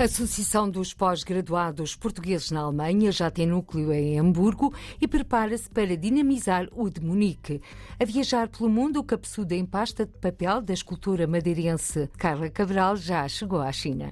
A Associação dos Pós-Graduados Portugueses na Alemanha já tem núcleo em Hamburgo e prepara-se para dinamizar o de Munique. A viajar pelo mundo, o cabeçudo em pasta de papel da escultura madeirense Carla Cabral já chegou à China.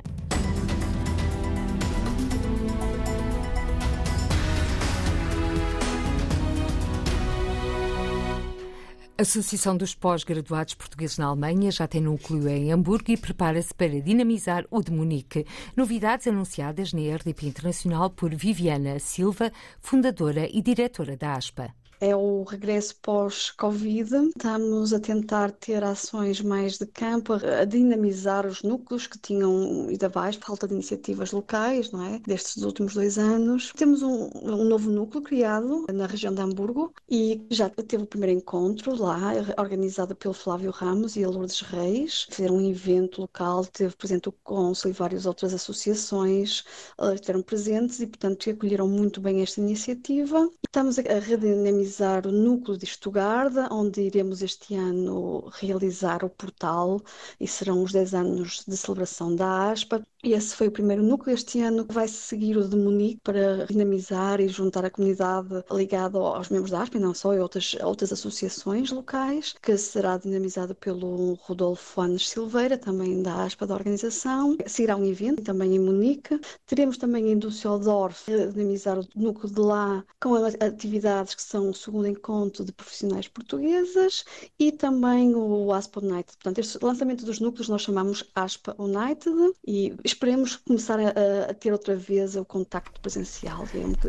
A Associação dos Pós-Graduados Portugueses na Alemanha já tem núcleo em Hamburgo e prepara-se para dinamizar o de Munique. Novidades anunciadas na RDP Internacional por Viviana Silva, fundadora e diretora da ASPA é o regresso pós-Covid. Estamos a tentar ter ações mais de campo, a dinamizar os núcleos que tinham ido abaixo, falta de iniciativas locais, não é? Destes últimos dois anos. Temos um, um novo núcleo criado na região de Hamburgo e já teve o primeiro encontro lá, organizado pelo Flávio Ramos e a Lourdes Reis. Fizeram um evento local, teve presente o Consul e várias outras associações uh, estiveram presentes e, portanto, acolheram muito bem esta iniciativa. Estamos a redinamizar realizar o núcleo de Estugarda, onde iremos este ano realizar o portal e serão os 10 anos de celebração da ASPA. Esse foi o primeiro núcleo. Este ano vai seguir o de Munique para dinamizar e juntar a comunidade ligada aos membros da ASPA, e não só, e outras, outras associações locais, que será dinamizado pelo Rodolfo Anes Silveira, também da ASPA da organização. Seguirá um evento também em Munique. Teremos também em Düsseldorf dinamizar o núcleo de lá com atividades que são segundo encontro de profissionais portuguesas e também o ASPA United. Portanto, este lançamento dos núcleos nós chamamos ASPA United e esperemos começar a, a ter outra vez o contacto presencial.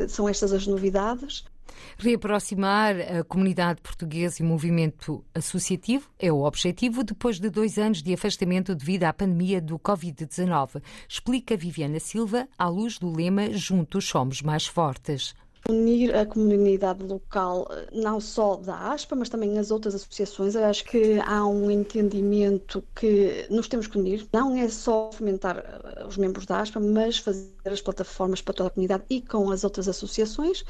São estas as novidades. Reaproximar a comunidade portuguesa e o movimento associativo é o objetivo depois de dois anos de afastamento devido à pandemia do Covid-19, explica Viviana Silva à luz do lema Juntos Somos Mais Fortes unir a comunidade local, não só da ASPA, mas também as outras associações. Eu acho que há um entendimento que nos temos que unir. Não é só fomentar eh, os membros da ASPA, mas fazer as plataformas para toda a comunidade e com as outras associações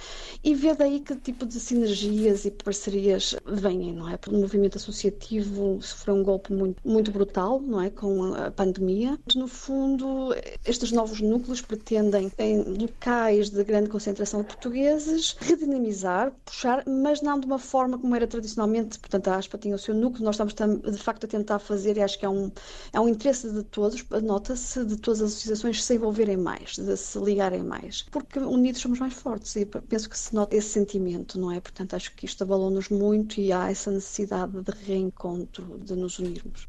e ver daí que tipo de sinergias e parcerias vêm, não é? Porque o movimento associativo sofreu um golpe muito, muito brutal, não é? Com a pandemia. No fundo, estes novos núcleos pretendem, em locais de grande concentração de portugueses, redinamizar, puxar, mas não de uma forma como era tradicionalmente. Portanto, a ASPA tinha o seu núcleo, nós estamos de facto a tentar fazer, e acho que é um, é um interesse de todos, nota-se, de todas as associações se envolverem mais, se ligarem mais, porque unidos somos mais fortes e penso que se nota esse sentimento, não é? Portanto, acho que isto abalou-nos muito e há essa necessidade de reencontro, de nos unirmos.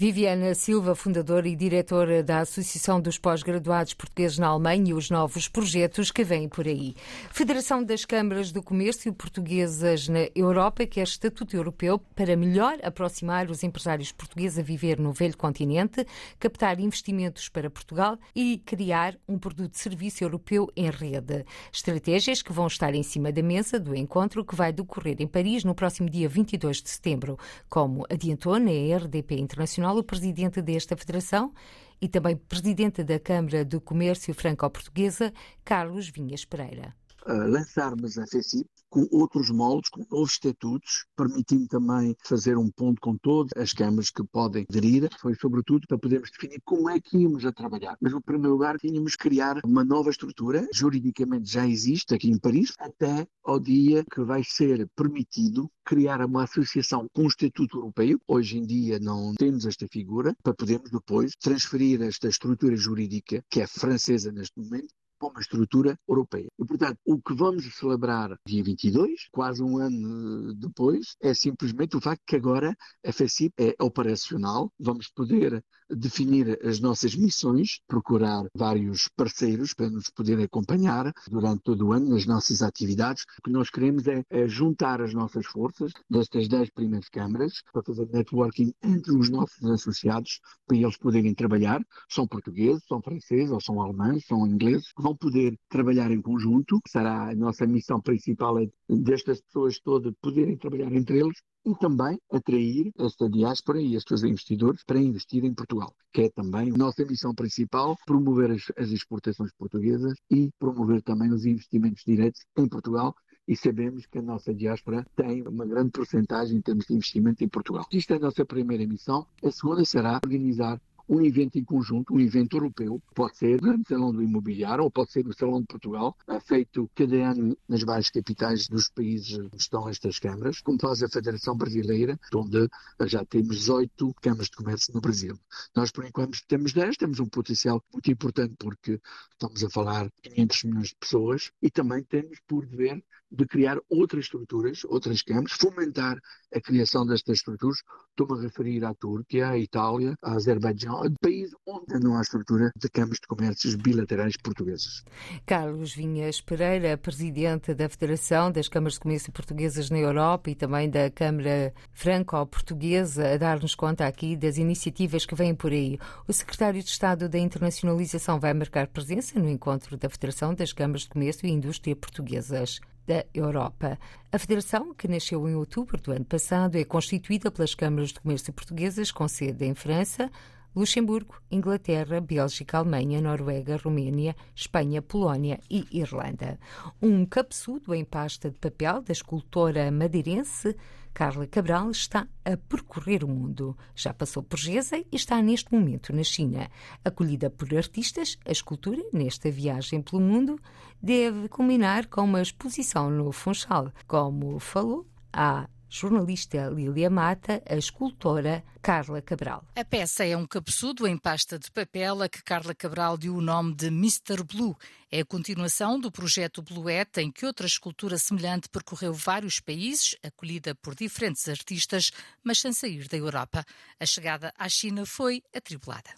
Viviana Silva, fundadora e diretora da Associação dos Pós-Graduados Portugueses na Alemanha e os novos projetos que vêm por aí. Federação das Câmaras do Comércio Portuguesas na Europa quer estatuto europeu para melhor aproximar os empresários portugueses a viver no velho continente, captar investimentos para Portugal e criar um produto de serviço europeu em rede. Estratégias que vão estar em cima da mesa do encontro que vai decorrer em Paris no próximo dia 22 de setembro, como adiantou na RDP Internacional o presidente desta federação e também presidente da Câmara do Comércio Franco-Portuguesa, Carlos Vinhas Pereira. Uh, lançarmos a FECIP com outros moldes, com novos estatutos, permitindo também fazer um ponto com todas as câmaras que podem aderir, foi sobretudo para podermos definir como é que íamos a trabalhar. Mas, no primeiro lugar, tínhamos que criar uma nova estrutura, juridicamente já existe aqui em Paris, até ao dia que vai ser permitido criar uma associação com o Estatuto Europeu. Hoje em dia não temos esta figura, para podermos depois transferir esta estrutura jurídica, que é francesa neste momento, para uma estrutura europeia. E, portanto, o que vamos celebrar dia 22, quase um ano depois, é simplesmente o facto que agora a FECIP é operacional, vamos poder definir as nossas missões, procurar vários parceiros para nos poderem acompanhar durante todo o ano nas nossas atividades. O que nós queremos é, é juntar as nossas forças destas 10 primeiras câmaras para fazer networking entre os nossos associados, para eles poderem trabalhar. São portugueses, são franceses, ou são alemães, são ingleses, vão poder trabalhar em conjunto. Será a nossa missão principal é destas pessoas todas poderem trabalhar entre eles e também atrair esta diáspora e estes investidores para investir em Portugal, que é também a nossa missão principal, promover as, as exportações portuguesas e promover também os investimentos diretos em Portugal e sabemos que a nossa diáspora tem uma grande porcentagem em termos de investimento em Portugal. Isto é a nossa primeira missão. A segunda será organizar um evento em conjunto, um evento europeu, pode ser o Grande Salão do Imobiliário ou pode ser o Salão de Portugal, feito cada ano nas várias capitais dos países onde estão estas câmaras, como faz a Federação Brasileira, onde já temos 18 câmaras de comércio no Brasil. Nós, por enquanto, temos 10, temos um potencial muito importante porque estamos a falar de 500 milhões de pessoas e também temos por dever de criar outras estruturas, outras câmaras, fomentar a criação destas estruturas. Estou-me a referir à Turquia, à Itália, à Azerbaijão, a países onde não há estrutura de câmaras de comércios bilaterais portuguesas. Carlos Vinhas Pereira, presidente da Federação das Câmaras de Comércio Portuguesas na Europa e também da Câmara Franco-Portuguesa, a dar-nos conta aqui das iniciativas que vêm por aí. O secretário de Estado da Internacionalização vai marcar presença no encontro da Federação das Câmaras de Comércio e Indústria Portuguesas da Europa. A Federação, que nasceu em outubro do ano passado, é constituída pelas câmaras de comércio portuguesas com sede em França, Luxemburgo, Inglaterra, Bélgica, Alemanha, Noruega, Roménia, Espanha, Polónia e Irlanda. Um cabeçudo em pasta de papel da escultora madeirense Carla Cabral está a percorrer o mundo. Já passou por Geza e está neste momento na China. Acolhida por artistas, a escultura, nesta viagem pelo mundo, deve culminar com uma exposição no Funchal, como falou a jornalista Lília Mata, a escultora Carla Cabral. A peça é um cabeçudo em pasta de papel a que Carla Cabral deu o nome de Mr. Blue. É a continuação do projeto Bluette, em que outra escultura semelhante percorreu vários países, acolhida por diferentes artistas, mas sem sair da Europa. A chegada à China foi atribulada.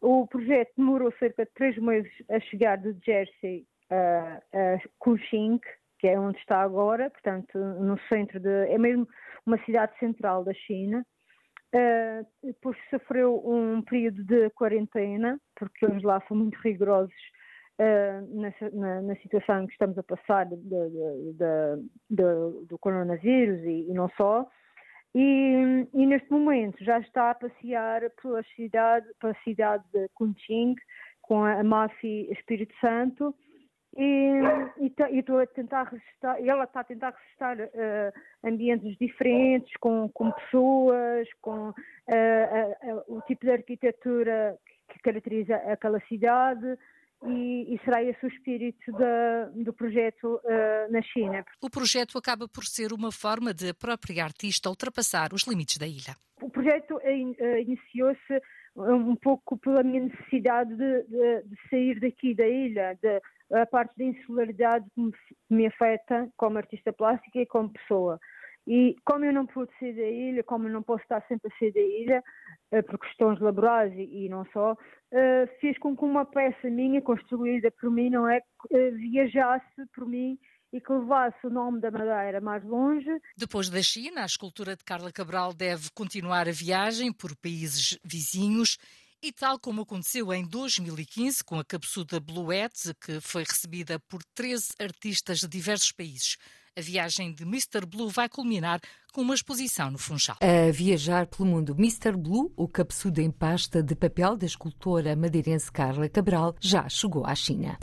O projeto demorou cerca de três meses a chegar do Jersey a, a Kuching, que é onde está agora, portanto, no centro de. é mesmo uma cidade central da China. Uh, depois sofreu um período de quarentena, porque eles lá são muito rigorosos uh, nessa, na, na, situação que estamos a passar de, de, de, do coronavírus e, e não só. E, e, neste momento já está a passear pela cidade, pela cidade de Kunching com a máfia Espírito Santo e, estou a tentar resistar, ela está a tentar resistar uh, ambientes diferentes, com, com pessoas, com uh, uh, o tipo de arquitetura que caracteriza aquela cidade. E, e será esse o espírito da, do projeto na China. O projeto acaba por ser uma forma de a própria artista ultrapassar os limites da ilha. O projeto iniciou-se um pouco pela minha necessidade de, de, de, sair daqui da ilha, de, a parte da insularidade que me, me afeta como artista plástica e como pessoa. E como eu não pude sair da ilha, como eu não posso estar sempre a sair da ilha, eh, por questões laborais e, não só, uh, fiz com que uma peça minha, construída por mim, não é, uh, viajasse por mim e que levasse o nome da Madeira mais longe. Depois da China, a escultura de Carla Cabral deve continuar a viagem por países vizinhos e tal como aconteceu em 2015 com a cabeçuda Bluette, que foi recebida por 13 artistas de diversos países. A viagem de Mr. Blue vai culminar com uma exposição no Funchal. A viajar pelo mundo, Mr. Blue, o cabeçudo em pasta de papel da escultora madeirense Carla Cabral, já chegou à China.